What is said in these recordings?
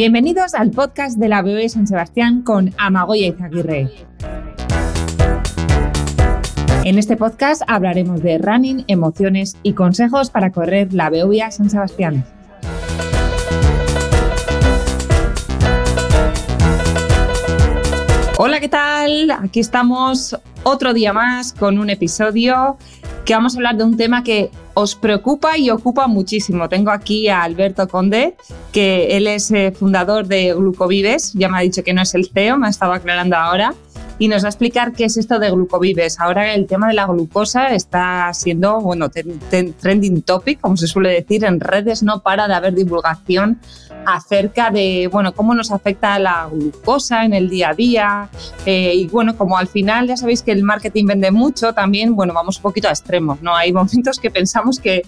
Bienvenidos al podcast de la BOE San Sebastián con Amagoya Izaguirre. En este podcast hablaremos de running, emociones y consejos para correr la Beovia San Sebastián. Hola, ¿qué tal? Aquí estamos otro día más con un episodio que vamos a hablar de un tema que os preocupa y ocupa muchísimo. Tengo aquí a Alberto Conde, que él es eh, fundador de Glucovives, ya me ha dicho que no es el CEO, me ha estado aclarando ahora, y nos va a explicar qué es esto de Glucovives. Ahora el tema de la glucosa está siendo, bueno, trending topic, como se suele decir, en redes no para de haber divulgación acerca de bueno, cómo nos afecta la glucosa en el día a día. Eh, y bueno, como al final ya sabéis que el marketing vende mucho, también bueno, vamos un poquito a extremos. ¿no? Hay momentos que pensamos que,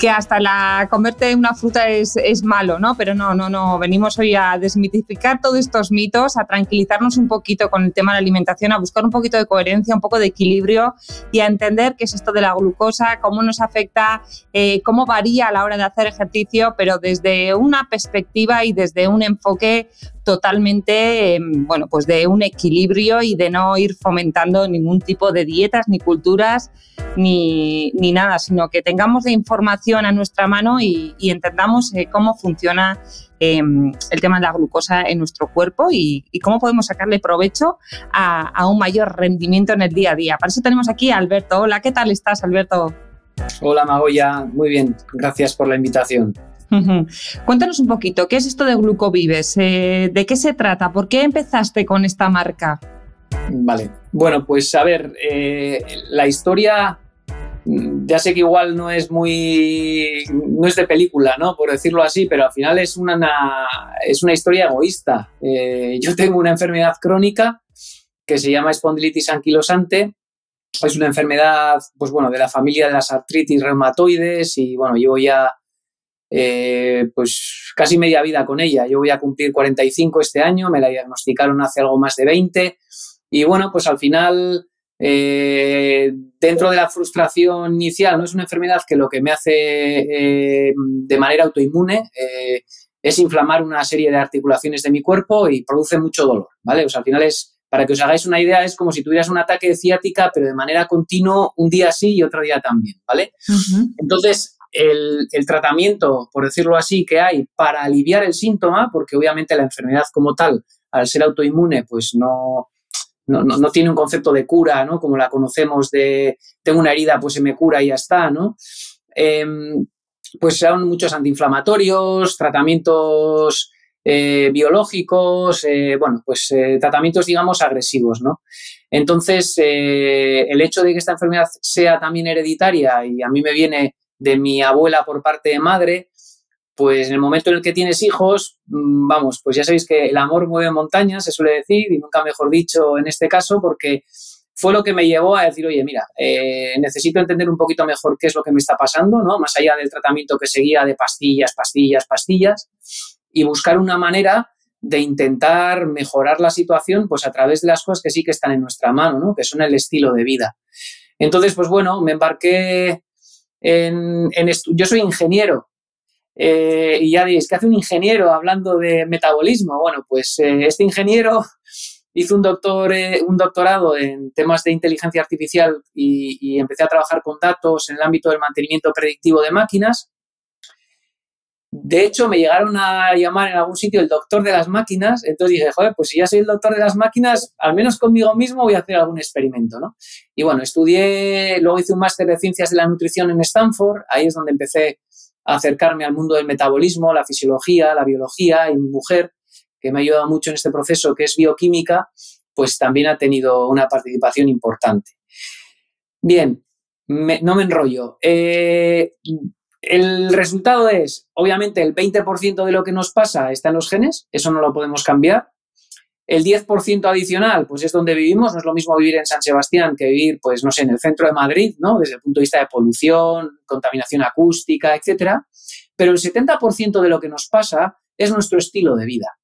que hasta la comerte una fruta es, es, malo, ¿no? Pero no, no, no. Venimos hoy a desmitificar todos estos mitos, a tranquilizarnos un poquito con el tema de la alimentación, a buscar un poquito de coherencia, un poco de equilibrio y a entender qué es esto de la glucosa, cómo nos afecta, eh, cómo varía a la hora de hacer ejercicio, pero desde una perspectiva y desde un enfoque totalmente, em, bueno, pues de un equilibrio y de no ir fomentando ningún tipo de dietas, ni culturas, ni, nada, sino que tengamos la información a nuestra mano y, entendamos eh, cómo funciona em, el tema de la glucosa en nuestro cuerpo y, cómo podemos sacarle provecho a, a, un mayor rendimiento en el día a día. Para eso tenemos aquí a Alberto. Hola, ¿qué tal estás, Alberto? Hola, Magoya. Muy bien. Gracias por la invitación. Cuéntanos un poquito, ¿qué es esto de Glucovives? Eh, ¿De qué se trata? ¿Por qué empezaste con esta marca? Vale, bueno, pues a ver, eh, la historia mm, ya sé que igual no es muy, no es de película, ¿no? Por decirlo así, pero al final es una, es una historia egoísta. Eh, yo tengo una enfermedad crónica que se llama espondilitis anquilosante. Es una enfermedad, pues bueno, de la familia de las artritis reumatoides y bueno, llevo ya eh, pues casi media vida con ella. Yo voy a cumplir 45 este año, me la diagnosticaron hace algo más de 20 y bueno, pues al final, eh, dentro de la frustración inicial, no es una enfermedad que lo que me hace eh, de manera autoinmune es inflamar una serie de articulaciones de mi cuerpo y produce mucho dolor, ¿vale? O sea, al final es, para que os hagáis una idea, es como si tuvieras un ataque de ciática, pero de manera continua, un día sí y otro día también, ¿vale? Entonces, el, tratamiento, por decirlo así, que hay para aliviar el síntoma, porque obviamente la enfermedad como tal, al ser autoinmune, pues no, no, tiene un concepto de cura, ¿no? Como la conocemos de tengo una herida, pues se me cura y ya está, ¿no? Em, pues son muchos antiinflamatorios, tratamientos eh, biológicos, eh, bueno, pues eh, tratamientos, digamos, agresivos, ¿no? Entonces, el hecho de que esta enfermedad sea también hereditaria y a mí me viene de mi abuela por parte de madre, pues en el momento en el que tienes hijos, mm, vamos, pues ya sabéis que el amor mueve montañas, se suele decir, y nunca mejor dicho en este caso, porque fue lo que me llevó a decir, oye, mira, eh, necesito entender un poquito mejor qué es lo que me está pasando, ¿no? Más allá del tratamiento que seguía de pastillas, pastillas, pastillas, y buscar una manera de intentar mejorar la situación, pues a través de las cosas que sí que están en nuestra mano, ¿no? Que son el estilo de vida. Entonces, pues bueno, me embarqué en, yo soy ingeniero. Eh, y ya diréis, ¿qué hace un ingeniero hablando de metabolismo? Bueno, pues eh, este ingeniero hizo un, doctor, eh, un doctorado en temas de inteligencia artificial y, y, empecé a trabajar con datos en el ámbito del mantenimiento predictivo de máquinas. De hecho, me llegaron a llamar en algún sitio el doctor de las máquinas, entonces dije, joder, pues si ya soy el doctor de las máquinas, al menos conmigo mismo voy a hacer algún experimento, ¿no? Y bueno, estudié, luego hice un máster de ciencias de la nutrición en Stanford, ahí es donde empecé a acercarme al mundo del metabolismo, la fisiología, la biología, y mi mujer, que me ha ayudado mucho en este proceso, que es bioquímica, pues también ha tenido una participación importante. Bien, no me enrollo. Eh, el resultado es, obviamente, el 20% de lo que nos pasa está en los genes, eso no lo podemos cambiar. El 10% adicional, pues es donde vivimos, no es lo mismo vivir en San Sebastián que vivir, pues no sé, en el centro de Madrid, ¿no? Desde el punto de vista de polución, contaminación acústica, etcétera. Pero el 70% de lo que nos pasa es nuestro estilo de vida.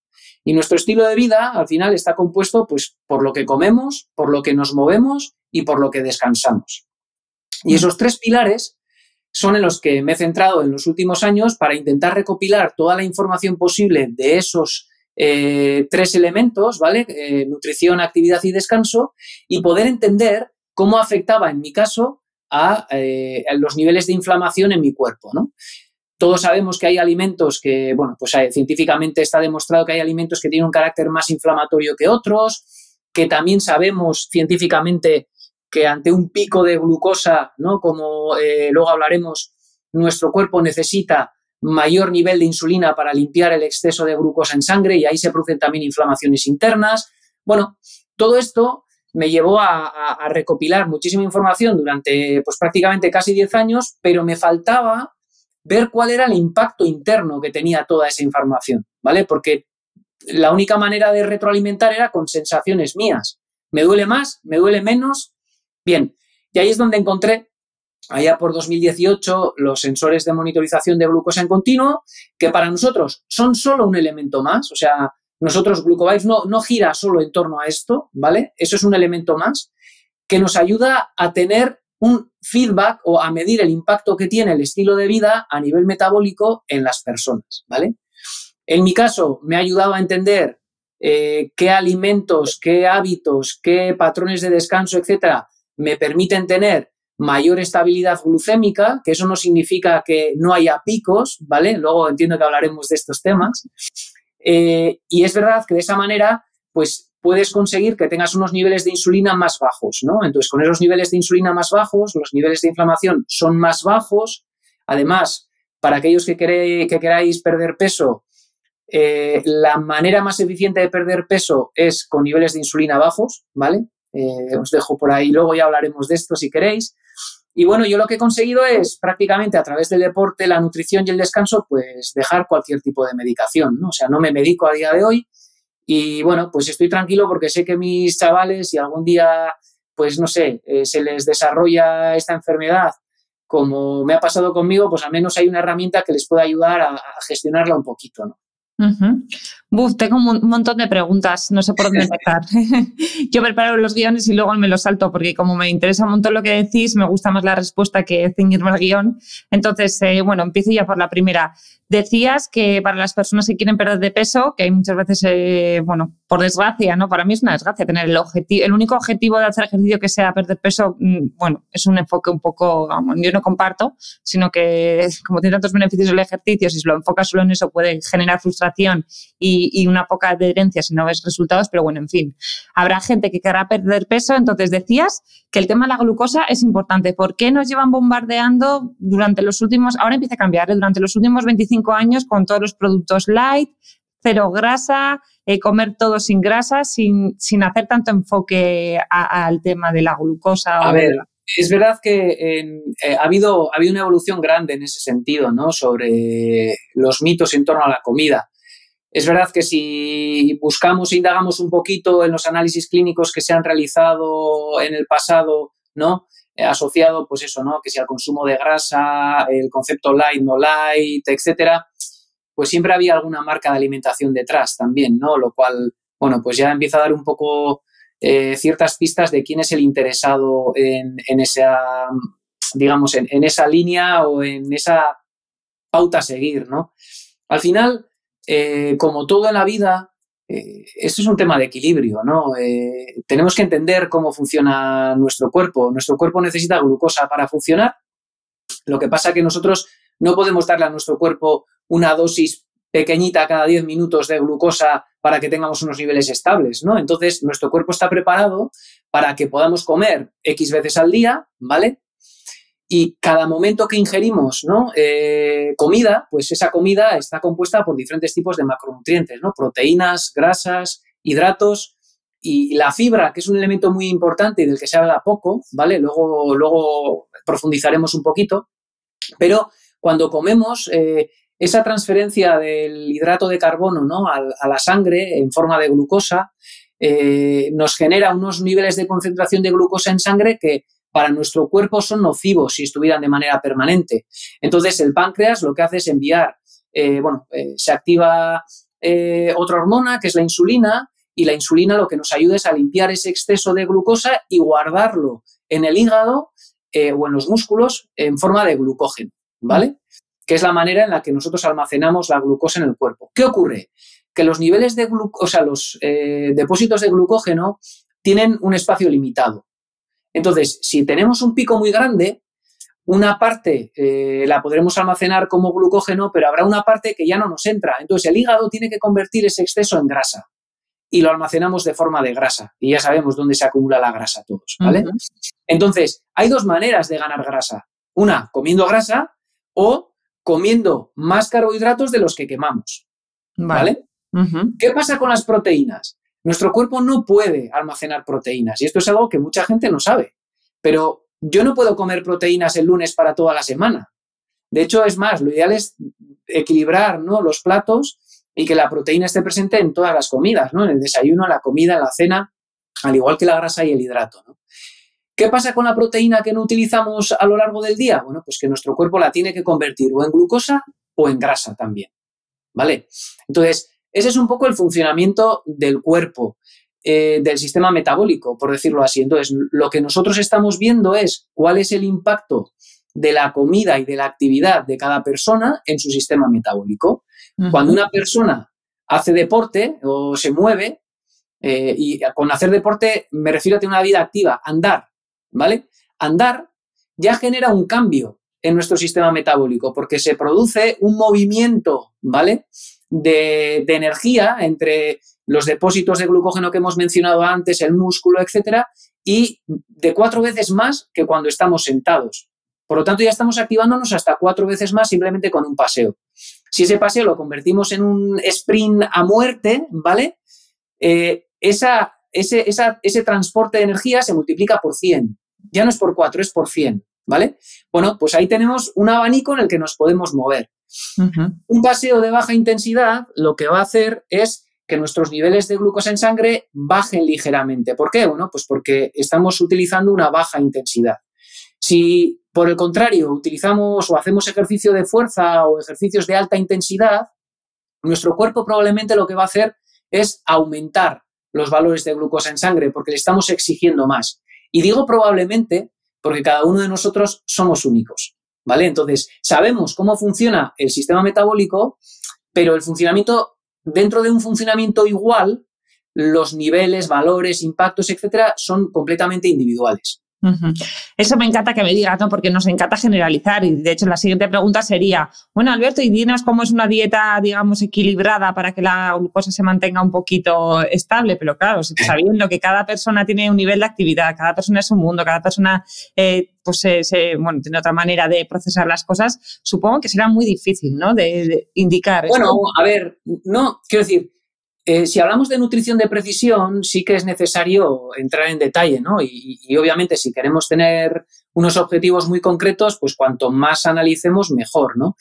Y nuestro estilo de vida, al final, está compuesto, pues, por lo que comemos, por lo que nos movemos y por lo que descansamos. Y esos tres pilares son en los que me he centrado en los últimos años para intentar recopilar toda la información posible de esos eh, tres elementos, ¿vale? Eh, nutrición, actividad y descanso, y poder entender cómo afectaba en mi caso a, los niveles de inflamación en mi cuerpo. Todos sabemos que hay alimentos que, bueno, pues científicamente está demostrado que hay alimentos que tienen un carácter más inflamatorio que otros, que también sabemos científicamente que ante un pico de glucosa, ¿no? Como luego hablaremos, nuestro cuerpo necesita mayor nivel de insulina para limpiar el exceso de glucosa en sangre y ahí se producen también inflamaciones internas. Bueno, todo esto me llevó a, recopilar muchísima información durante pues prácticamente casi 10 años, pero me faltaba ver cuál era el impacto interno que tenía toda esa información, ¿vale? Porque la única manera de retroalimentar era con sensaciones mías. ¿Me duele más? ¿Me duele menos? Bien, y ahí es donde encontré allá por 2018 los sensores de monitorización de glucosa en continuo, que para nosotros son solo un elemento más, o sea, nosotros Glucovibes no, no gira solo en torno a esto, ¿vale? Eso es un elemento más que nos ayuda a tener un feedback o a medir el impacto que tiene el estilo de vida a nivel metabólico en las personas, ¿vale? En mi caso, me ha ayudado a entender eh, qué alimentos, qué hábitos, qué patrones de descanso, etcétera, me permiten tener mayor estabilidad glucémica, que eso no significa que no haya picos, ¿vale? Luego entiendo que hablaremos de estos temas. Eh, y es verdad que de esa manera, pues puedes conseguir que tengas unos niveles de insulina más bajos, ¿no? Entonces, con esos niveles de insulina más bajos, los niveles de inflamación son más bajos. Además, para aquellos que, que queráis perder peso, eh, la manera más eficiente de perder peso es con niveles de insulina bajos, ¿vale? Eh, os dejo por ahí, luego ya hablaremos de esto si queréis. Y bueno, yo lo que he conseguido es prácticamente a través del deporte, la nutrición y el descanso, pues dejar cualquier tipo de medicación, ¿no? O sea, no me medico a día de hoy y bueno, pues estoy tranquilo porque sé que mis chavales, si algún día, pues no sé, eh, se les desarrolla esta enfermedad como me ha pasado conmigo, pues al menos hay una herramienta que les pueda ayudar a, a gestionarla un poquito, ¿no? Buf, tengo un montón de preguntas, no sé por dónde empezar. Yo preparo los guiones y luego me los salto porque como me interesa un montón lo que decís, me gusta más la respuesta que ceñirme al guion. Entonces, eh, bueno, empiezo ya por la primera. Decías que para las personas que quieren perder de peso, que hay muchas veces, eh, bueno, por desgracia, ¿no? Para mí es una desgracia tener el objetivo, el único objetivo de hacer ejercicio que sea perder peso, mm, bueno, es un enfoque un poco, yo no comparto, sino que como tiene tantos beneficios el ejercicio, si lo enfocas solo en eso puede generar frustración y, y una poca adherencia si no ves resultados, pero bueno, en fin, habrá gente que querrá perder peso, entonces decías que el tema de la glucosa es importante. ¿Por qué nos llevan bombardeando durante los últimos, ahora empieza a cambiar, ¿eh? durante los últimos 25 años con todos los productos light, cero grasa, eh, comer todo sin grasa, sin, sin hacer tanto enfoque al tema de la glucosa? A ver, es verdad que eh, ha, habido, ha habido una evolución grande en ese sentido, ¿no? Sobre los mitos en torno a la comida. Es verdad que si buscamos e indagamos un poquito en los análisis clínicos que se han realizado en el pasado, ¿no? Eh, asociado, pues eso, ¿no? Que si al consumo de grasa, el concepto light, no light, etcétera, pues siempre había alguna marca de alimentación detrás también, ¿no? Lo cual, bueno, pues ya empieza a dar un poco eh, ciertas pistas de quién es el interesado en, esa, digamos, en, en, esa línea o en esa pauta a seguir, ¿no? Al final, eh, como todo en la vida, eh, esto es un tema de equilibrio, ¿no? Eh, tenemos que entender cómo funciona nuestro cuerpo. Nuestro cuerpo necesita glucosa para funcionar. Lo que pasa es que nosotros no podemos darle a nuestro cuerpo una dosis pequeñita cada 10 minutos de glucosa para que tengamos unos niveles estables, ¿no? Entonces, nuestro cuerpo está preparado para que podamos comer X veces al día, ¿vale? Y cada momento que ingerimos ¿no? Eh, comida, pues esa comida está compuesta por diferentes tipos de macronutrientes, ¿no? proteínas, grasas, hidratos y la fibra, que es un elemento muy importante y del que se habla poco, ¿vale? Luego, luego profundizaremos un poquito. Pero cuando comemos, eh, esa transferencia del hidrato de carbono ¿no? a, la sangre en forma de glucosa eh, nos genera unos niveles de concentración de glucosa en sangre que para nuestro cuerpo son nocivos si estuvieran de manera permanente. Entonces, el páncreas lo que hace es enviar, eh, bueno, eh, se activa eh, otra hormona que es la insulina y la insulina lo que nos ayuda es a limpiar ese exceso de glucosa y guardarlo en el hígado o en los músculos en forma de glucógeno, ¿vale? Que es la manera en la que nosotros almacenamos la glucosa en el cuerpo. ¿Qué ocurre? que los niveles de o sea, los depósitos de glucógeno tienen un espacio limitado. Entonces, si tenemos un pico muy grande, una parte eh, la podremos almacenar como glucógeno, pero habrá una parte que ya no nos entra. Entonces, el hígado tiene que convertir ese exceso en grasa y lo almacenamos de forma de grasa. Y ya sabemos dónde se acumula la grasa todos, ¿vale? Entonces, hay dos maneras de ganar grasa. Una, comiendo grasa o comiendo más carbohidratos de los que quemamos. ¿Vale? ¿Qué pasa con las proteínas? Nuestro cuerpo no puede almacenar proteínas y esto es algo que mucha gente no sabe. Pero yo no puedo comer proteínas el lunes para toda la semana. De hecho, es más, lo ideal es equilibrar ¿no? los platos y que la proteína esté presente en todas las comidas, ¿no? En el desayuno, en la comida, en la cena, al igual que la grasa y el hidrato, ¿Qué pasa con la proteína que no utilizamos a lo largo del día? Bueno, pues que nuestro cuerpo la tiene que convertir o en glucosa o en grasa también. ¿Vale? Entonces, ese es un poco el funcionamiento del cuerpo. Eh, del sistema metabólico, por decirlo así. Entonces, lo que nosotros estamos viendo es cuál es el impacto de la comida y de la actividad de cada persona en su sistema metabólico. Cuando una persona hace deporte o se mueve, eh, y con hacer deporte me refiero a tener una vida activa, andar, ¿vale? Andar ya genera un cambio en nuestro sistema metabólico porque se produce un movimiento, ¿vale? De, energía entre los depósitos de glucógeno que hemos mencionado antes, el músculo, etcétera, y de cuatro veces más que cuando estamos sentados. Por lo tanto, ya estamos activándonos hasta cuatro veces más simplemente con un paseo. Si ese paseo lo convertimos en un sprint a muerte, ¿vale? Eh, esa, ese, ese transporte de energía se multiplica por 100. Ya no es por cuatro, es por 100, ¿vale? Bueno, pues ahí tenemos un abanico en el que nos podemos mover. Un paseo de baja intensidad lo que va a hacer es que nuestros niveles de glucosa en sangre bajen ligeramente. ¿Por qué? Bueno, pues porque estamos utilizando una baja intensidad. Si por el contrario utilizamos o hacemos ejercicio de fuerza o ejercicios de alta intensidad, nuestro cuerpo probablemente lo que va a hacer es aumentar los valores de glucosa en sangre porque le estamos exigiendo más. Y digo probablemente porque cada uno de nosotros somos únicos. ¿Vale? Entonces, sabemos cómo funciona el sistema metabólico, pero el funcionamiento dentro de un funcionamiento igual, los niveles, valores, impactos, etcétera, son completamente individuales. Eso me encanta que me digas, ¿no? Porque nos encanta generalizar. Y de hecho, la siguiente pregunta sería: Bueno, Alberto, y dinos cómo es una dieta, digamos, equilibrada para que la glucosa se mantenga un poquito estable. Pero claro, sabiendo que cada persona tiene un nivel de actividad, cada persona es un mundo, cada persona eh, pues bueno, tiene otra manera de procesar las cosas, supongo que será muy difícil, ¿no? De, indicar. Bueno, a ver, no, quiero decir, eh, si hablamos de nutrición de precisión, sí que es necesario entrar en detalle, ¿no? Y, obviamente si queremos tener unos objetivos muy concretos, pues cuanto más analicemos, mejor, ¿no?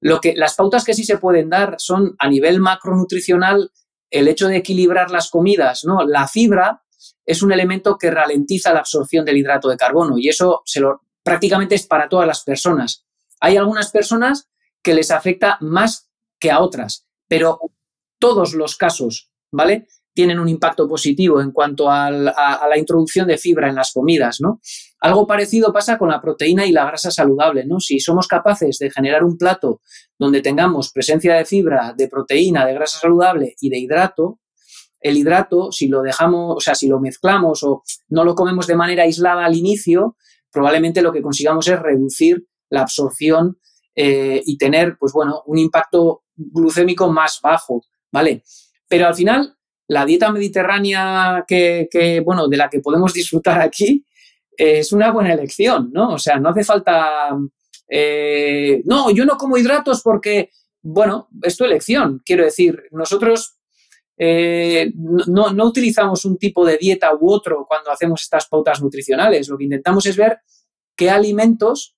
Lo que, las pautas que sí se pueden dar son a nivel macronutricional el hecho de equilibrar las comidas, ¿no? La fibra es un elemento que ralentiza la absorción del hidrato de carbono y eso se lo, prácticamente es para todas las personas. Hay algunas personas que les afecta más que a otras, pero todos los casos, ¿vale? Tienen un impacto positivo en cuanto a, la introducción de fibra en las comidas, ¿no? Algo parecido pasa con la proteína y la grasa saludable, ¿no? Si somos capaces de generar un plato donde tengamos presencia de fibra, de proteína, de grasa saludable y de hidrato, el hidrato, si lo dejamos, o sea, si lo mezclamos o no lo comemos de manera aislada al inicio, probablemente lo que consigamos es reducir la absorción eh, y tener, pues bueno, un impacto glucémico más bajo. ¿Vale? Pero al final, la dieta mediterránea que, bueno, de la que podemos disfrutar aquí es una buena elección, ¿no? O sea, no hace falta... Eh, no, yo no como hidratos porque, bueno, es tu elección. Quiero decir, nosotros eh, no, no, utilizamos un tipo de dieta u otro cuando hacemos estas pautas nutricionales. Lo que intentamos es ver qué alimentos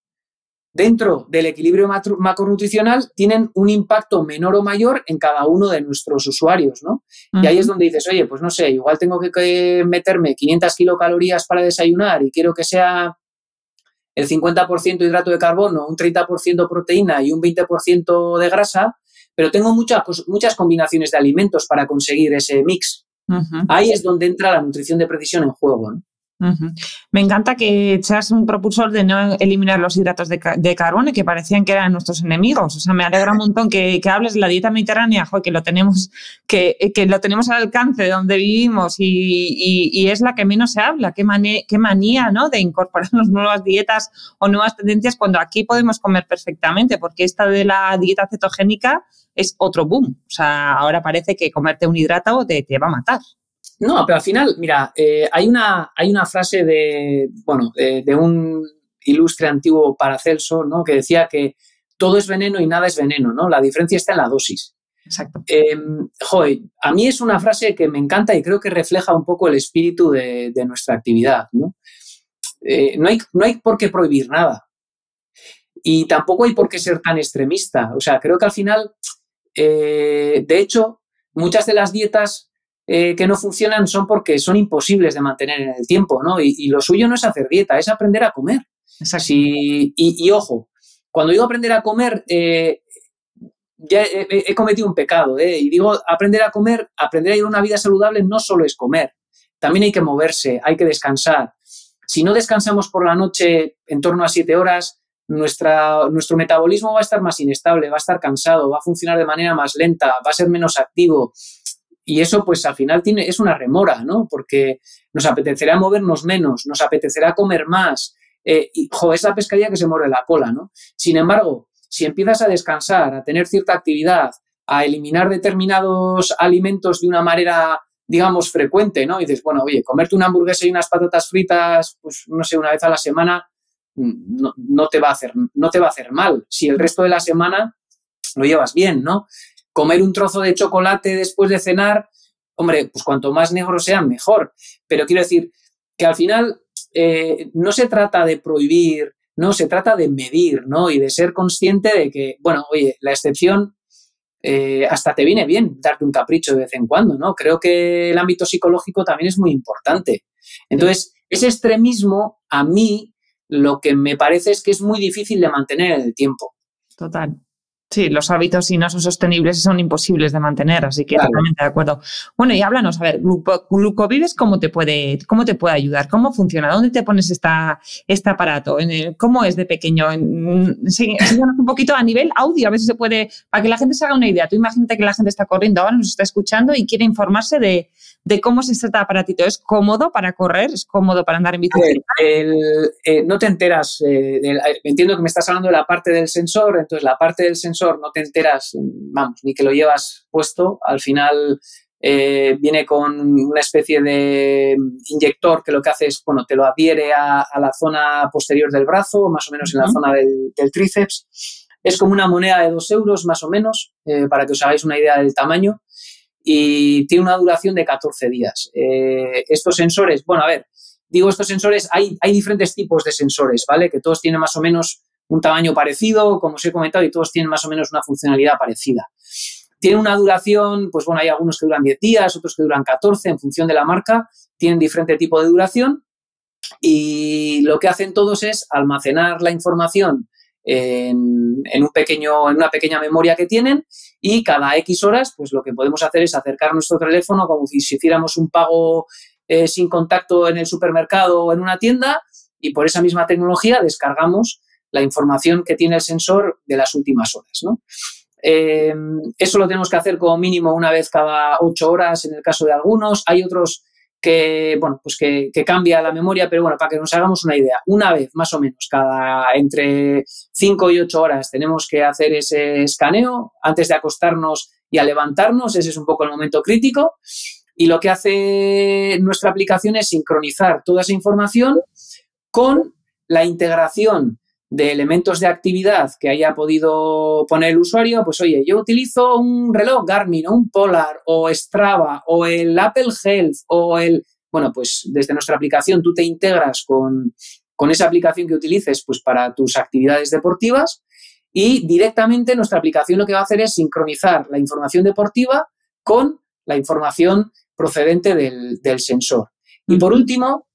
dentro del equilibrio macronutricional tienen un impacto menor o mayor en cada uno de nuestros usuarios, ¿no? Y ahí es donde dices, oye, pues no sé, igual tengo que, meterme 500 kilocalorías para desayunar y quiero que sea el 50% hidrato de carbono, un 30% proteína y un 20% de grasa, pero tengo muchas, muchas combinaciones de alimentos para conseguir ese mix. Ahí es donde entra la nutrición de precisión en juego, ¿no? Me encanta que seas un propulsor de no eliminar los hidratos de, carbono que parecían que eran nuestros enemigos. O sea, me alegra un montón que, hables de la dieta mediterránea, que lo tenemos, que, que, lo tenemos al alcance de donde vivimos y, es la que menos se habla. Qué, qué manía ¿no? de incorporarnos nuevas dietas o nuevas tendencias cuando aquí podemos comer perfectamente, porque esta de la dieta cetogénica es otro boom. O sea, ahora parece que comerte un hidrato te, te va a matar. No, pero al final, mira, eh, hay, una, hay una frase de, bueno, de, un ilustre antiguo Paracelso, ¿no? Que decía que todo es veneno y nada es veneno, ¿no? La diferencia está en la dosis. Exacto. Eh, a mí es una frase que me encanta y creo que refleja un poco el espíritu de, nuestra actividad, ¿no? Eh, no, hay, no hay por qué prohibir nada. Y tampoco hay por qué ser tan extremista. O sea, creo que al final, de hecho, muchas de las dietas eh, que no funcionan son porque son imposibles de mantener en el tiempo, ¿no? Y, lo suyo no es hacer dieta, es aprender a comer. y, ojo, cuando digo aprender a comer, eh, ya he, cometido un pecado, ¿eh? Y digo, aprender a comer, aprender a ir a una vida saludable no solo es comer, también hay que moverse, hay que descansar. Si no descansamos por la noche en torno a siete horas, nuestra, nuestro metabolismo va a estar más inestable, va a estar cansado, va a funcionar de manera más lenta, va a ser menos activo. Y eso, pues al final tiene, es una remora, ¿no? Porque nos apetecerá movernos menos, nos apetecerá comer más. Eh, y, jo, es la pescadilla que se muere la cola, ¿no? Sin embargo, si empiezas a descansar, a tener cierta actividad, a eliminar determinados alimentos de una manera, digamos, frecuente, ¿no? Y dices, bueno, oye, comerte una hamburguesa y unas patatas fritas, pues no sé, una vez a la semana, mm, no, no, te va a hacer, no te va a hacer mal. Si el resto de la semana lo llevas bien, ¿no? Comer un trozo de chocolate después de cenar, hombre, pues cuanto más negro sea, mejor. Pero quiero decir que al final eh, no se trata de prohibir, no, se trata de medir, ¿no? Y de ser consciente de que, bueno, oye, la excepción eh, hasta te viene bien darte un capricho de vez en cuando, ¿no? Creo que el ámbito psicológico también es muy importante. Entonces, ese extremismo, a mí, lo que me parece es que es muy difícil de mantener en el tiempo. Total. Sí, los hábitos si no son sostenibles son imposibles de mantener, así que totalmente de acuerdo. Bueno, y háblanos, a ver, Glucovives, ¿cómo te puede, cómo te puede ayudar? ¿Cómo funciona? ¿Dónde te pones esta, este aparato? ¿Cómo es de pequeño? Enséñanos un poquito a nivel audio, a ver si se puede, para que la gente se haga una idea. Tú imagínate que la gente está corriendo ahora, nos está escuchando y quiere informarse de, de cómo es este aparatito. ¿Es cómodo para correr? ¿Es cómodo para andar en bicicleta? Eh, no te enteras, eh, entiendo que me estás hablando de la parte del sensor, entonces la parte del sensor no te enteras, vamos, ni que lo llevas puesto, al final eh, viene con una especie de inyector que lo que hace es, bueno, te lo adhiere a, la zona posterior del brazo, más o menos en la zona del, tríceps. Es como una moneda de dos euros, más o menos, para que os hagáis una idea del tamaño y tiene una duración de 14 días. Eh, estos sensores, bueno, a ver, digo estos sensores, hay, hay diferentes tipos de sensores, ¿vale? Que todos tienen más o menos un tamaño parecido, como os he comentado, y todos tienen más o menos una funcionalidad parecida. Tiene una duración, pues bueno, hay algunos que duran 10 días, otros que duran 14 en función de la marca, tienen diferente tipo de duración y lo que hacen todos es almacenar la información en, un pequeño, en una pequeña memoria que tienen y cada X horas, pues lo que podemos hacer es acercar nuestro teléfono como si hiciéramos un pago eh, sin contacto en el supermercado o en una tienda y por esa misma tecnología descargamos la información que tiene el sensor de las últimas horas. Eh, eso lo tenemos que hacer como mínimo una vez cada ocho horas en el caso de algunos. Hay otros que, bueno, pues que, cambia la memoria, pero bueno, para que nos hagamos una idea, una vez más o menos cada entre 5 y 8 horas tenemos que hacer ese escaneo antes de acostarnos y a levantarnos, ese es un poco el momento crítico. Y lo que hace nuestra aplicación es sincronizar toda esa información con la integración de elementos de actividad que haya podido poner el usuario, pues oye, yo utilizo un reloj Garmin o un Polar o Strava o el Apple Health o el... Bueno, pues desde nuestra aplicación tú te integras con, esa aplicación que utilices pues para tus actividades deportivas y directamente nuestra aplicación lo que va a hacer es sincronizar la información deportiva con la información procedente del, del sensor. Y por último,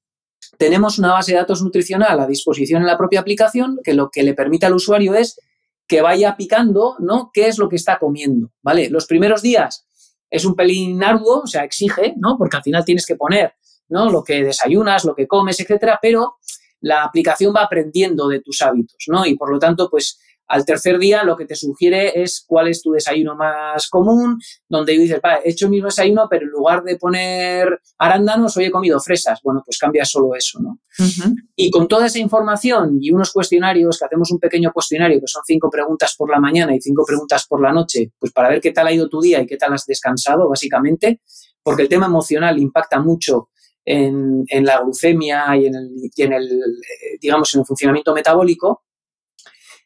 tenemos una base de datos nutricional a disposición en la propia aplicación que lo que le permite al usuario es que vaya picando, ¿no? ¿Qué es lo que está comiendo? ¿Vale? Los primeros días es un pelín arduo, o sea, exige, ¿no? Porque al final tienes que poner ¿no? Lo que desayunas, lo que comes, etcétera, pero la aplicación va aprendiendo de tus hábitos, ¿no? Y por lo tanto, pues al tercer día lo que te sugiere es cuál es tu desayuno más común, donde dices, vale, he hecho mi desayuno, pero en lugar de poner arándanos, hoy he comido fresas. Bueno, pues cambia solo eso, ¿no? Y con toda esa información y unos cuestionarios, que hacemos un pequeño cuestionario, que son cinco preguntas por la mañana y cinco preguntas por la noche, pues para ver qué tal ha ido tu día y qué tal has descansado, básicamente, porque el tema emocional impacta mucho en, la glucemia y en el, y en el, eh, digamos, en el funcionamiento metabólico,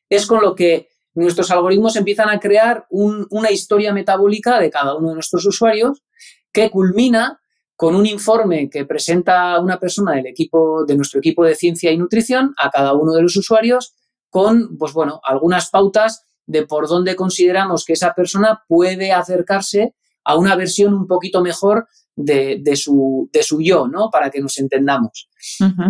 es con lo que nuestros algoritmos empiezan a crear una historia metabólica de cada uno de nuestros usuarios que culmina con un informe que presenta una persona del equipo, de nuestro equipo de ciencia y nutrición a cada uno de los usuarios con, pues bueno, algunas pautas de por dónde consideramos que esa persona puede acercarse a una versión un poquito mejor de, su, de su yo, ¿no? Para que nos entendamos.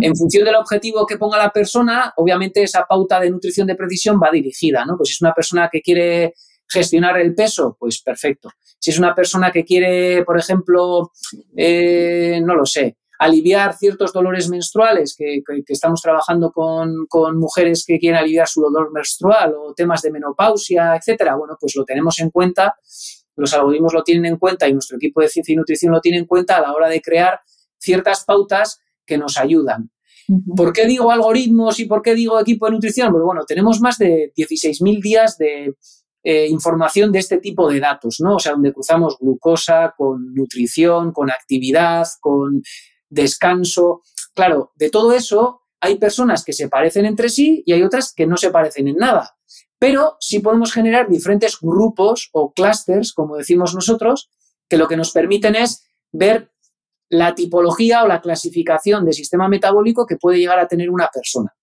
En función del objetivo que ponga la persona, obviamente esa pauta de nutrición de precisión va dirigida, ¿no? Pues si es una persona que quiere gestionar el peso, pues perfecto. Si es una persona que quiere, por ejemplo, eh, no lo sé, aliviar ciertos dolores menstruales, que, estamos trabajando con, con, mujeres que quieren aliviar su dolor menstrual o temas de menopausia, etcétera, bueno, pues lo tenemos en cuenta los algoritmos lo tienen en cuenta y nuestro equipo de ciencia y nutrición lo tiene en cuenta a la hora de crear ciertas pautas que nos ayudan. ¿Por qué digo algoritmos y por qué digo equipo de nutrición? Pues bueno, tenemos más de 16.000 días de eh, información de este tipo de datos, ¿no? O sea, donde cruzamos glucosa con nutrición, con actividad, con descanso. Claro, de todo eso hay personas que se parecen entre sí y hay otras que no se parecen en nada pero sí podemos generar diferentes grupos o clusters, como decimos nosotros, que lo que nos permiten es ver la tipología o la clasificación de sistema metabólico que puede llegar a tener una persona.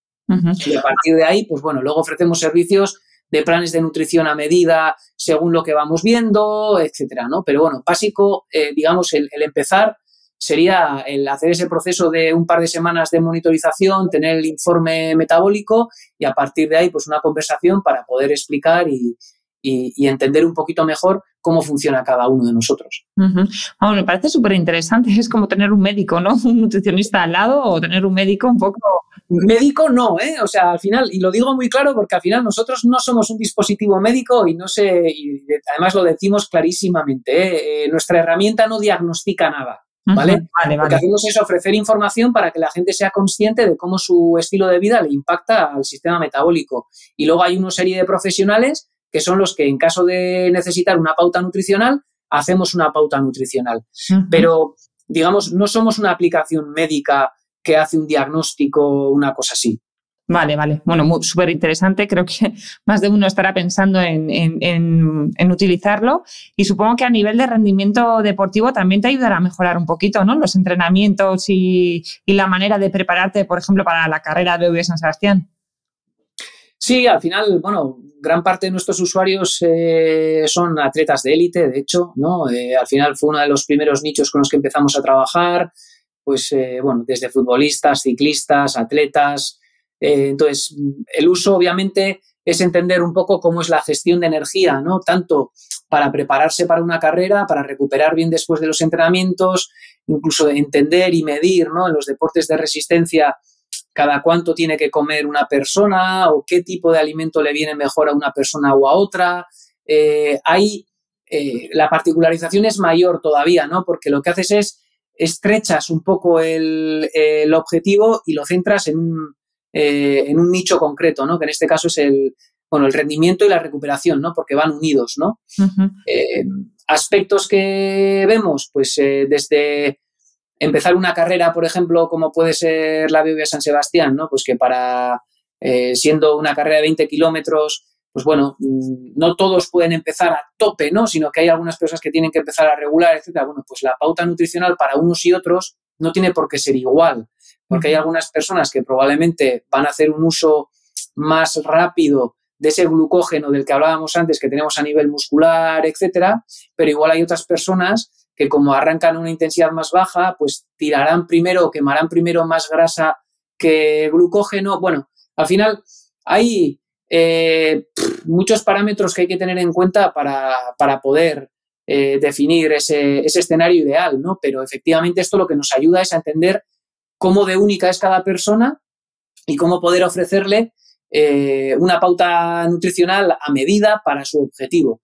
Y a partir de ahí, pues bueno, luego ofrecemos servicios de planes de nutrición a medida según lo que vamos viendo, etcétera, ¿no? Pero bueno, básico, eh, digamos, el, empezar sería el hacer ese proceso de un par de semanas de monitorización, tener el informe metabólico y a partir de ahí pues una conversación para poder explicar y, entender un poquito mejor cómo funciona cada uno de nosotros. me parece súper interesante, es como tener un médico, ¿no? Un nutricionista al lado o tener un médico un poco... Médico no, ¿eh? O sea, al final, y lo digo muy claro porque al final nosotros no somos un dispositivo médico y no sé, y además lo decimos clarísimamente, ¿eh? Eh, nuestra herramienta no diagnostica nada. ¿Vale? Lo que hacemos es ofrecer información para que la gente sea consciente de cómo su estilo de vida le impacta al sistema metabólico. Y luego hay una serie de profesionales que son los que en caso de necesitar una pauta nutricional, hacemos una pauta nutricional. Pero, digamos, no somos una aplicación médica que hace un diagnóstico, una cosa así. Vale, vale. Bueno, súper interesante. Creo que más de uno estará pensando en, utilizarlo. Y supongo que a nivel de rendimiento deportivo también te ayudará a mejorar un poquito, ¿no? Los entrenamientos y, la manera de prepararte, por ejemplo, para la carrera de BV San Sebastián. Sí, al final, bueno, gran parte de nuestros usuarios eh, son atletas de élite, de hecho, ¿no? Eh, al final fue uno de los primeros nichos con los que empezamos a trabajar, pues, eh, bueno, desde futbolistas, ciclistas, atletas, eh, entonces, el uso obviamente es entender un poco cómo es la gestión de energía, ¿no? Tanto para prepararse para una carrera, para recuperar bien después de los entrenamientos, incluso entender y medir, ¿no? En los deportes de resistencia, cada cuánto tiene que comer una persona o qué tipo de alimento le viene mejor a una persona o a otra. Eh, ahí eh, la particularización es mayor todavía, ¿no? Porque lo que haces es estrechas un poco el objetivo y lo centras en un, eh, en un nicho concreto, ¿no? Que en este caso es el, bueno, el rendimiento y la recuperación, ¿no? Porque van unidos, ¿no? Eh, aspectos que vemos, pues eh, desde empezar una carrera, por ejemplo, como puede ser la BBA San Sebastián, ¿no? Pues que para, siendo una carrera de 20 kilómetros, pues bueno, mm, no todos pueden empezar a tope, ¿no? Sino que hay algunas personas que tienen que empezar a regular, etcétera. Bueno, pues la pauta nutricional para unos y otros no tiene por qué ser igual porque hay algunas personas que probablemente van a hacer un uso más rápido de ese glucógeno del que hablábamos antes que tenemos a nivel muscular, etcétera, pero igual hay otras personas que como arrancan a una intensidad más baja, pues tirarán primero o quemarán primero más grasa que glucógeno. Bueno, al final hay eh, muchos parámetros que hay que tener en cuenta para, poder eh, definir ese, escenario ideal, ¿no? Pero efectivamente esto lo que nos ayuda es a entender cómo de única es cada persona y cómo poder ofrecerle eh, una pauta nutricional a medida para su objetivo.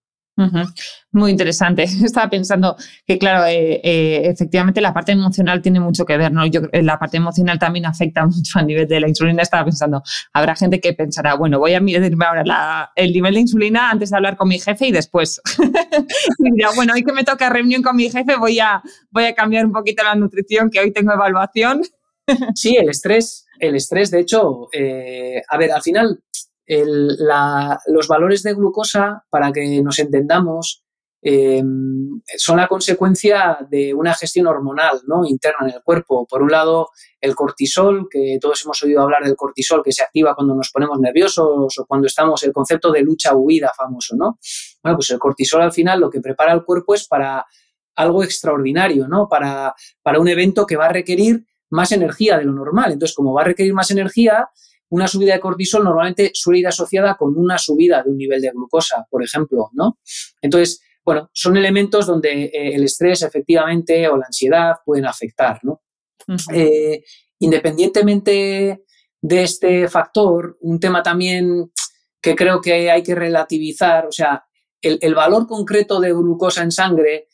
Muy interesante. Estaba pensando que, claro, eh, eh, efectivamente la parte emocional tiene mucho que ver, ¿no? Yo, la parte emocional también afecta mucho a nivel de la insulina. Estaba pensando, habrá gente que pensará, bueno, voy a medirme ahora el nivel de insulina antes de hablar con mi jefe y después. bueno, hoy que me toca reunión con mi jefe voy a, voy a cambiar un poquito la nutrición, que hoy tengo evaluación. Sí, el estrés, el estrés, de hecho, eh, a ver, al final los valores de glucosa, para que nos entendamos, em, son la consecuencia de una gestión hormonal ¿no? interna en el cuerpo. Por un lado, el cortisol, que todos hemos oído hablar del cortisol, que se activa cuando nos ponemos nerviosos o cuando estamos, el concepto de lucha-huida famoso, ¿no? Bueno, pues el cortisol al final lo que prepara el cuerpo es para algo extraordinario, ¿no? Para, para un evento que va a requerir más energía de lo normal. Entonces, como va a requerir más energía, una subida de cortisol normalmente suele ir asociada con una subida de un nivel de glucosa, por ejemplo, ¿no? Entonces, bueno, son elementos donde eh, el estrés efectivamente o la ansiedad pueden afectar, ¿no? Eh, independientemente de este factor, un tema también que creo que hay que relativizar, o sea, el valor concreto de glucosa en sangre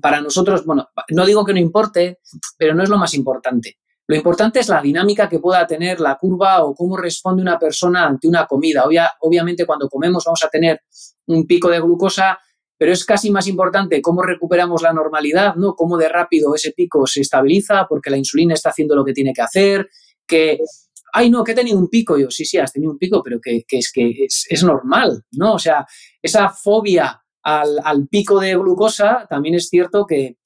para nosotros, bueno, no digo que no importe, pero no es lo más importante. Lo importante es la dinámica que pueda tener la curva o cómo responde una persona ante una comida. obviamente cuando comemos vamos a tener un pico de glucosa, pero es casi más importante cómo recuperamos la normalidad, ¿no? Cómo de rápido ese pico se estabiliza porque la insulina está haciendo lo que tiene que hacer, que, ay, no, que he tenido un pico. Yo, sí, sí, has tenido un pico, pero que, es que es, normal, ¿no? O sea, esa fobia al, al, pico de glucosa también es cierto que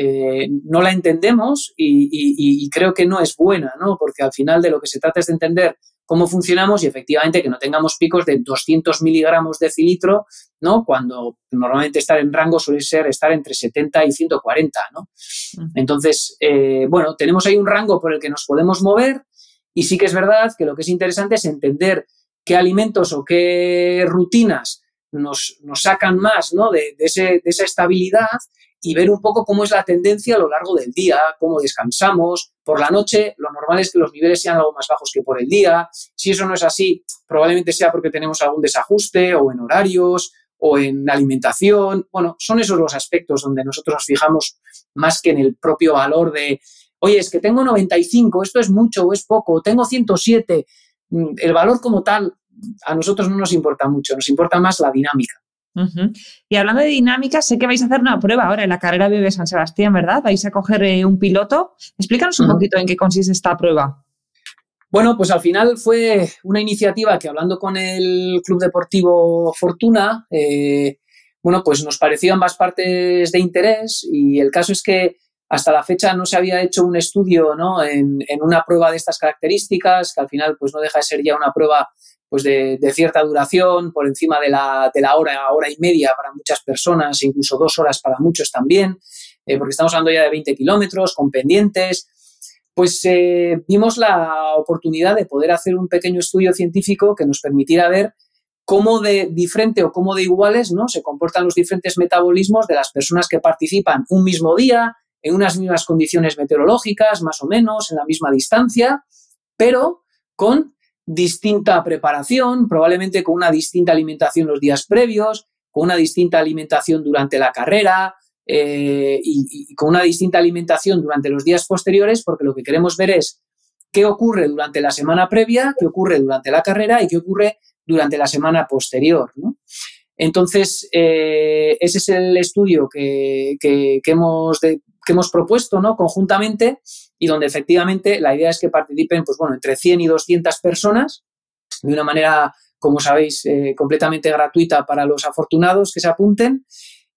eh, no la entendemos y, creo que no es buena, ¿no? Porque al final de lo que se trata es de entender cómo funcionamos y efectivamente que no tengamos picos de 200 miligramos de cilitro, ¿no? Cuando normalmente estar en rango suele ser estar entre 70 y 140, ¿no? Entonces, eh, bueno, tenemos ahí un rango por el que nos podemos mover y sí que es verdad que lo que es interesante es entender qué alimentos o qué rutinas nos, sacan más ¿no? de, de esa estabilidad y ver un poco cómo es la tendencia a lo largo del día, cómo descansamos. Por la noche, lo normal es que los niveles sean algo más bajos que por el día. Si eso no es así, probablemente sea porque tenemos algún desajuste o en horarios o en alimentación. Bueno, son esos los aspectos donde nosotros nos fijamos más que en el propio valor de, oye, es que tengo 95, esto es mucho o es poco, tengo 107. Mm, el valor como tal a nosotros no nos importa mucho, nos importa más la dinámica. Y hablando de dinámica, sé que vais a hacer una prueba ahora en la carrera Vive San Sebastián, ¿verdad? Vais a coger eh, un piloto. Explícanos un poquito en qué consiste esta prueba. Bueno, pues al final fue una iniciativa que hablando con el Club Deportivo Fortuna, eh, bueno, pues nos pareció ambas partes de interés y el caso es que hasta la fecha no se había hecho un estudio ¿no? en, en, una prueba de estas características, que al final pues no deja de ser ya una prueba pues de, cierta duración, por encima de la, hora, hora y media para muchas personas, incluso dos horas para muchos también, eh, porque estamos hablando ya de 20 kilómetros, con pendientes. Pues eh, vimos la oportunidad de poder hacer un pequeño estudio científico que nos permitiera ver cómo de diferente o cómo de iguales ¿no? se comportan los diferentes metabolismos de las personas que participan un mismo día, en unas mismas condiciones meteorológicas, más o menos, en la misma distancia, pero con distinta preparación, probablemente con una distinta alimentación los días previos, con una distinta alimentación durante la carrera eh, y, con una distinta alimentación durante los días posteriores, porque lo que queremos ver es qué ocurre durante la semana previa, qué ocurre durante la carrera y qué ocurre durante la semana posterior. Entonces, eh, ese es el estudio que, hemos, que hemos propuesto ¿no? conjuntamente y donde efectivamente la idea es que participen, pues bueno, entre 100 y 200 personas, de una manera, como sabéis, eh, completamente gratuita para los afortunados que se apunten.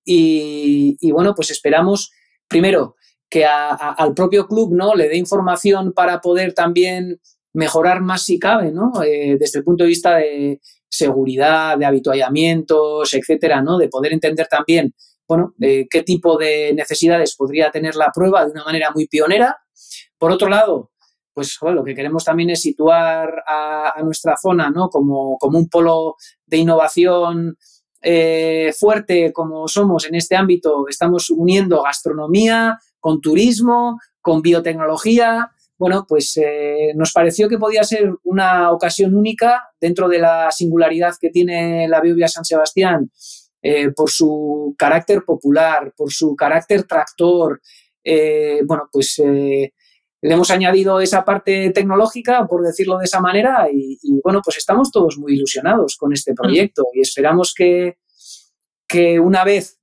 Y, bueno, pues esperamos, primero, que al propio club ¿no? le dé información para poder también mejorar más si cabe, ¿no? Eh, desde el punto de vista de seguridad, de habituallamientos, etcétera, ¿no? De poder entender también, bueno, de qué tipo de necesidades podría tener la prueba de una manera muy pionera por otro lado, pues lo que queremos también es situar a, nuestra zona ¿no? como, un polo de innovación eh, fuerte como somos en este ámbito, estamos uniendo gastronomía con turismo, con biotecnología. Bueno, pues eh, nos pareció que podía ser una ocasión única dentro de la singularidad que tiene la Biovia San Sebastián eh, por su carácter popular, por su carácter tractor. bueno, pues le hemos añadido esa parte tecnológica, por decirlo de esa manera, y, bueno, pues estamos todos muy ilusionados con este proyecto y esperamos que, que una vez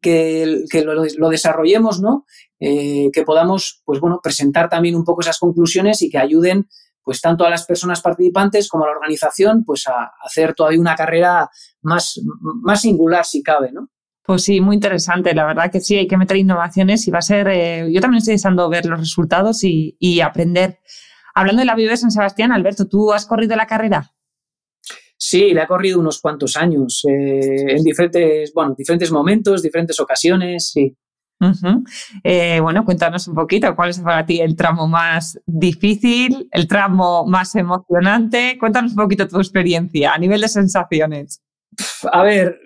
que, lo, desarrollemos, ¿no? Eh, que podamos, pues bueno, presentar también un poco esas conclusiones y que ayuden pues tanto a las personas participantes como a la organización, pues a hacer todavía una carrera más, más singular si cabe, ¿no? Pues sí, muy interesante. La verdad que sí, hay que meter innovaciones y va a ser. Eh, yo también estoy deseando ver los resultados y, aprender. Hablando de la de San Sebastián, Alberto, ¿tú has corrido la carrera? Sí, le ha corrido unos cuantos años, eh, en diferentes, bueno, diferentes momentos, diferentes ocasiones, sí. Eh, bueno, cuéntanos un poquito cuál es para ti el tramo más difícil, el tramo más emocionante. Cuéntanos un poquito tu experiencia a nivel de sensaciones. A ver,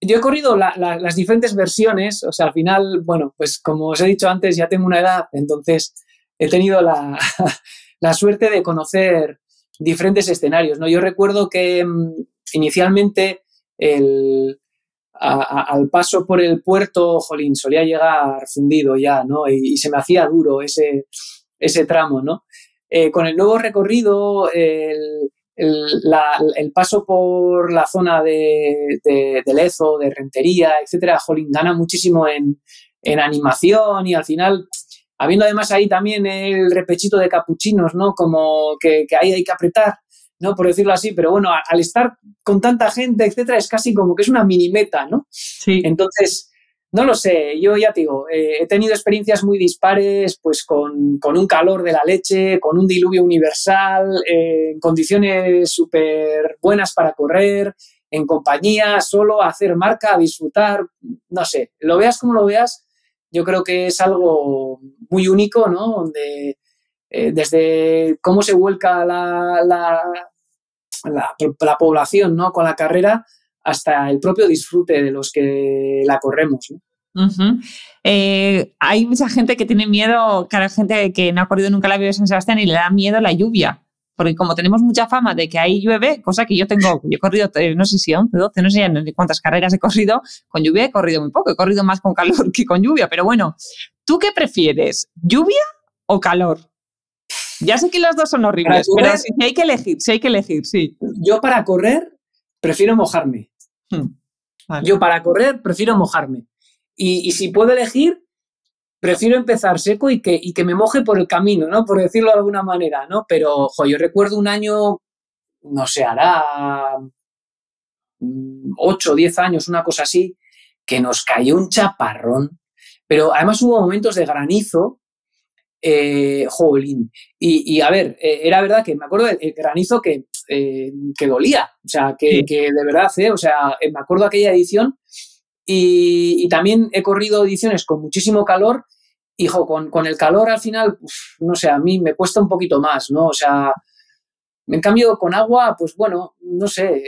yo he corrido las diferentes versiones, o sea, al final, bueno, pues como os he dicho antes, ya tengo una edad, entonces he tenido la, suerte de conocer diferentes escenarios, ¿no? Yo recuerdo que mm, inicialmente el, al paso por el puerto, jolín, solía llegar fundido ya, ¿no? Y, se me hacía duro ese, ese tramo, ¿no? Eh, con el nuevo recorrido, el, el, paso por la zona de, de, Lezo, de Rentería, etcétera, Jolín gana muchísimo en, animación y al final, habiendo además ahí también el repechito de capuchinos, ¿no? Como que, ahí hay que apretar, ¿no? Por decirlo así, pero bueno, al estar con tanta gente, etcétera, es casi como que es una mini meta, ¿no? Sí. Entonces, no lo sé, yo ya te digo, eh, he tenido experiencias muy dispares, pues con, un calor de la leche, con un diluvio universal, eh, en condiciones súper buenas para correr, en compañía, solo a hacer marca, a disfrutar, no sé, lo veas como lo veas, yo creo que es algo muy único, ¿no? Donde eh, desde cómo se vuelca la, la, la población, ¿no? Con la carrera, hasta el propio disfrute de los que la corremos. Eh, hay mucha gente que tiene miedo, cara, gente que no ha corrido nunca la vida de San Sebastián y le da miedo la lluvia. Porque como tenemos mucha fama de que ahí llueve, cosa que yo tengo, yo he corrido, eh, no sé si 11, 12, no sé cuántas carreras he corrido, con lluvia he corrido muy poco, he corrido más con calor que con lluvia, pero bueno, ¿tú qué prefieres? ¿Lluvia o calor? Ya sé que los dos son horribles, pero si hay que elegir, si hay que elegir, sí. Yo para correr prefiero mojarme. Hmm. Yo para correr prefiero mojarme. Y, si puedo elegir, prefiero empezar seco y que, que me moje por el camino, ¿no? Por decirlo de alguna manera, ¿no? Pero, jo, yo recuerdo un año, no sé, hará 8 o 10 años, una cosa así, que nos cayó un chaparrón. Pero además hubo momentos de granizo eh, jolín. Y, a ver, eh, era verdad que me acuerdo del granizo que, eh, que dolía, o sea, que, de verdad, eh, o sea, me acuerdo aquella edición y, también he corrido ediciones con muchísimo calor. Hijo, con, con el calor al final, no sé, a mí me cuesta un poquito más, ¿no? O sea, en cambio con agua, pues bueno, no sé,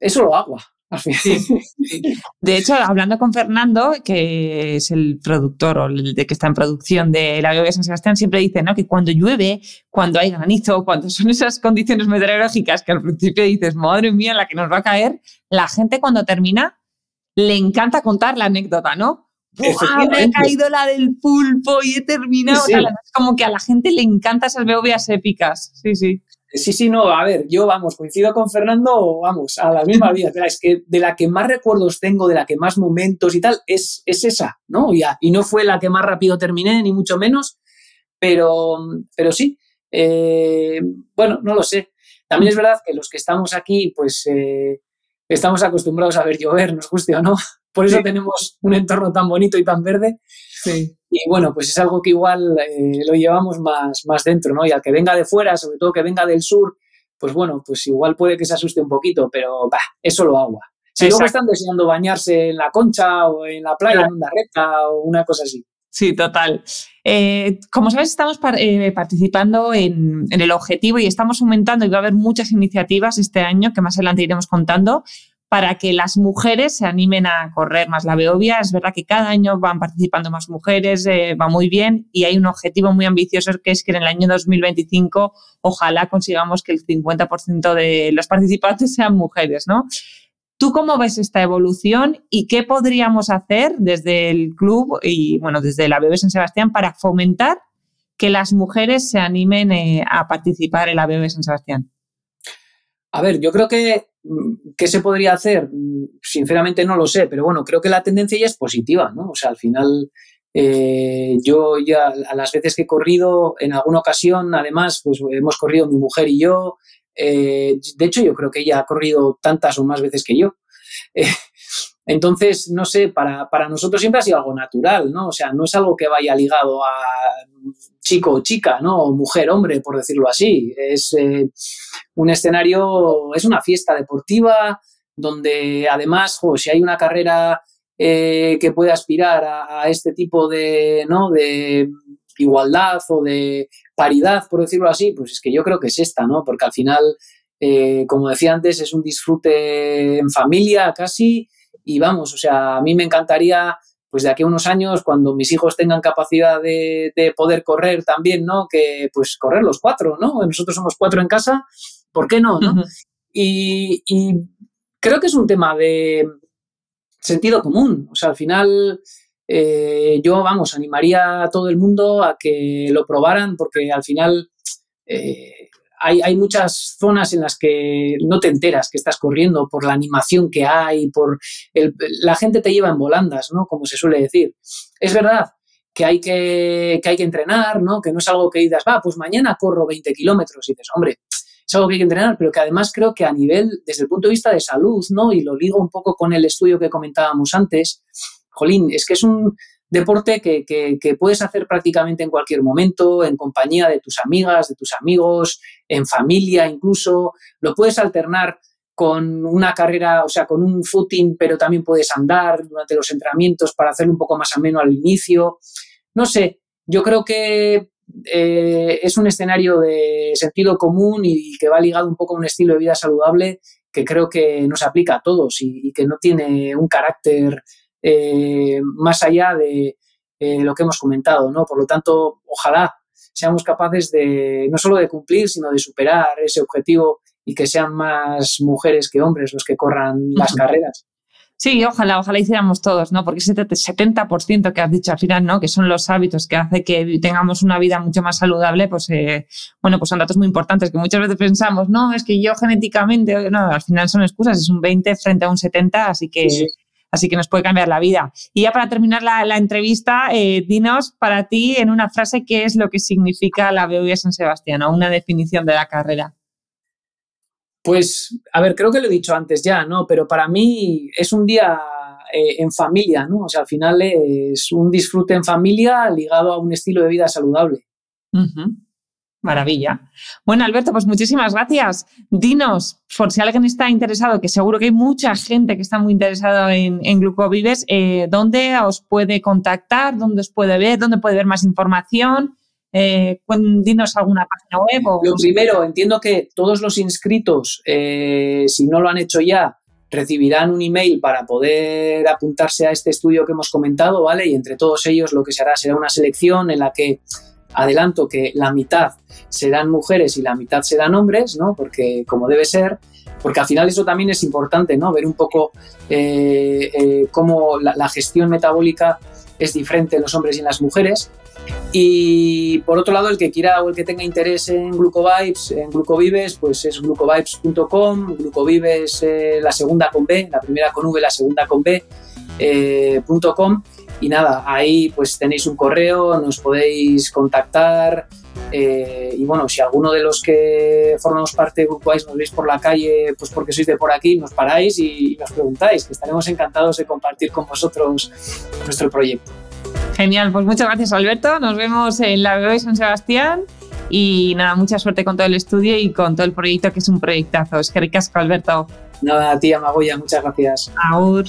es solo agua. De hecho, hablando con Fernando, que es el productor o el de que está en producción de la de San Sebastián, siempre dice ¿no? que cuando llueve, cuando hay granizo, cuando son esas condiciones meteorológicas que al principio dices, madre mía, la que nos va a caer, la gente cuando termina le encanta contar la anécdota, ¿no? me ha caído la del pulpo y he terminado. es como que a la gente le encantan esas beobias épicas. Sí, sí. Sí, sí, no, a ver, yo vamos, coincido con Fernando, vamos, a la misma vida. Es que de la que más recuerdos tengo, de la que más momentos y tal, es, es esa, ¿no? Ya, y no fue la que más rápido terminé, ni mucho menos, pero, pero sí. Eh, bueno, no lo sé. También es verdad que los que estamos aquí, pues eh, estamos acostumbrados a ver llover, nos guste o no. Por eso tenemos un entorno tan bonito y tan verde. Sí. Y bueno, pues es algo que igual eh, lo llevamos más, más dentro, ¿no? Y al que venga de fuera, sobre todo que venga del sur, pues bueno, pues igual puede que se asuste un poquito, pero bah, es solo agua. Si luego están deseando bañarse en la concha o en la playa, en una recta o una cosa así. Sí, total. Eh, como sabes, estamos eh, participando en, en, el objetivo y estamos aumentando y va a haber muchas iniciativas este año que más adelante iremos contando para que las mujeres se animen a correr más la Beovia. Es verdad que cada año van participando más mujeres, eh, va muy bien y hay un objetivo muy ambicioso que es que en el año 2025 ojalá consigamos que el 50% de los participantes sean mujeres, ¿no? ¿Tú cómo ves esta evolución y qué podríamos hacer desde el club y bueno, desde la BB San Sebastián para fomentar que las mujeres se animen eh, a participar en la BB San Sebastián? A ver, yo creo que Mm, ¿Qué se podría hacer? Mm, sinceramente no lo sé, pero bueno, creo que la tendencia ya es positiva, ¿no? O sea, al final eh, yo ya a las veces que he corrido, en alguna ocasión, además, pues hemos corrido mi mujer y yo. Eh, de hecho, yo creo que ella ha corrido tantas o más veces que yo. entonces, no sé, para, para nosotros siempre ha sido algo natural, ¿no? O sea, no es algo que vaya ligado a chico o chica, ¿no? mujer, hombre, por decirlo así. Es eh, un escenario, es una fiesta deportiva donde además, si hay una carrera eh, que puede aspirar a, este tipo de, ¿no? de igualdad o de paridad, por decirlo así, pues es que yo creo que es esta, ¿no? Porque al final, eh, como decía antes, es un disfrute en familia casi y vamos, o sea, a mí me encantaría pues de aquí a unos años, cuando mis hijos tengan capacidad de, poder correr también, ¿no? Que pues correr los cuatro, ¿no? Nosotros somos cuatro en casa, ¿por qué no? y, creo que es un tema de sentido común. O sea, al final eh, yo, vamos, animaría a todo el mundo a que lo probaran porque al final eh, hay, muchas zonas en las que no te enteras que estás corriendo por la animación que hay, por la gente te lleva en volandas, ¿no? Como se suele decir. Es verdad que hay que, hay que entrenar, ¿no? Que no es algo que digas, va, pues mañana corro 20 kilómetros y dices, hombre, es algo que hay que entrenar, pero que además creo que a nivel, desde el punto de vista de salud, ¿no? Y lo ligo un poco con el estudio que comentábamos antes, jolín, es que es un, deporte que, puedes hacer prácticamente en cualquier momento, en compañía de tus amigas, de tus amigos, en familia incluso. Lo puedes alternar con una carrera, o sea, con un footing, pero también puedes andar durante los entrenamientos para hacerlo un poco más ameno al inicio. No sé, yo creo que eh, es un escenario de sentido común y, que va ligado un poco a un estilo de vida saludable que creo que nos aplica a todos y que no tiene un carácter eh, más allá de eh, lo que hemos comentado, ¿no? Por lo tanto, ojalá seamos capaces de no solo de cumplir, sino de superar ese objetivo y que sean más mujeres que hombres los que corran las carreras. Sí, ojalá, ojalá hiciéramos todos, ¿no? Porque ese 70% que has dicho al final, ¿no? Que son los hábitos que hace que tengamos una vida mucho más saludable, pues, eh, bueno, pues son datos muy importantes que muchas veces pensamos, no, es que yo genéticamente, no, al final son excusas, es un 20 frente a un 70, así que así que nos puede cambiar la vida. Y ya para terminar la, entrevista, eh, dinos para ti en una frase qué es lo que significa la BOV San Sebastián o una definición de la carrera. Pues, a ver, creo que lo he dicho antes ya, ¿no? Pero para mí es un día eh, en familia, ¿no? O sea, al final es un disfrute en familia ligado a un estilo de vida saludable. Maravilla. Bueno, Alberto, pues muchísimas gracias. Dinos, por si alguien está interesado, que seguro que hay mucha gente que está muy interesada en, en Glucovives, eh, ¿dónde os puede contactar? ¿Dónde os puede ver? ¿Dónde puede ver más información? Eh, dinos alguna página web. Lo primero, entiendo que todos los inscritos, eh, si no lo han hecho ya, recibirán un email para poder apuntarse a este estudio que hemos comentado, ¿vale? Y entre todos ellos lo que se hará será una selección en la que adelanto que la mitad serán mujeres y la mitad serán hombres, ¿no? Porque como debe ser, porque al final eso también es importante, ¿no? Ver un poco eh, eh, cómo la, gestión metabólica es diferente en los hombres y en las mujeres. Y por otro lado, el que quiera o el que tenga interés en Glucovibes, en Glucovives, pues es glucovibes.com, Glucovives eh, la segunda con B, la primera con V, la segunda con B, .com y nada, ahí pues tenéis un correo, nos podéis contactar. Eh, y bueno, si alguno de los que formamos parte de Wise nos veis por la calle, pues porque sois de por aquí, nos paráis y, nos preguntáis, que estaremos encantados de compartir con vosotros nuestro proyecto. Genial, pues muchas gracias Alberto, nos vemos en la de San Sebastián y nada, mucha suerte con todo el estudio y con todo el proyecto que es un proyectazo. Es que ricasco Alberto. Nada, tía Magoya, muchas gracias. Aur.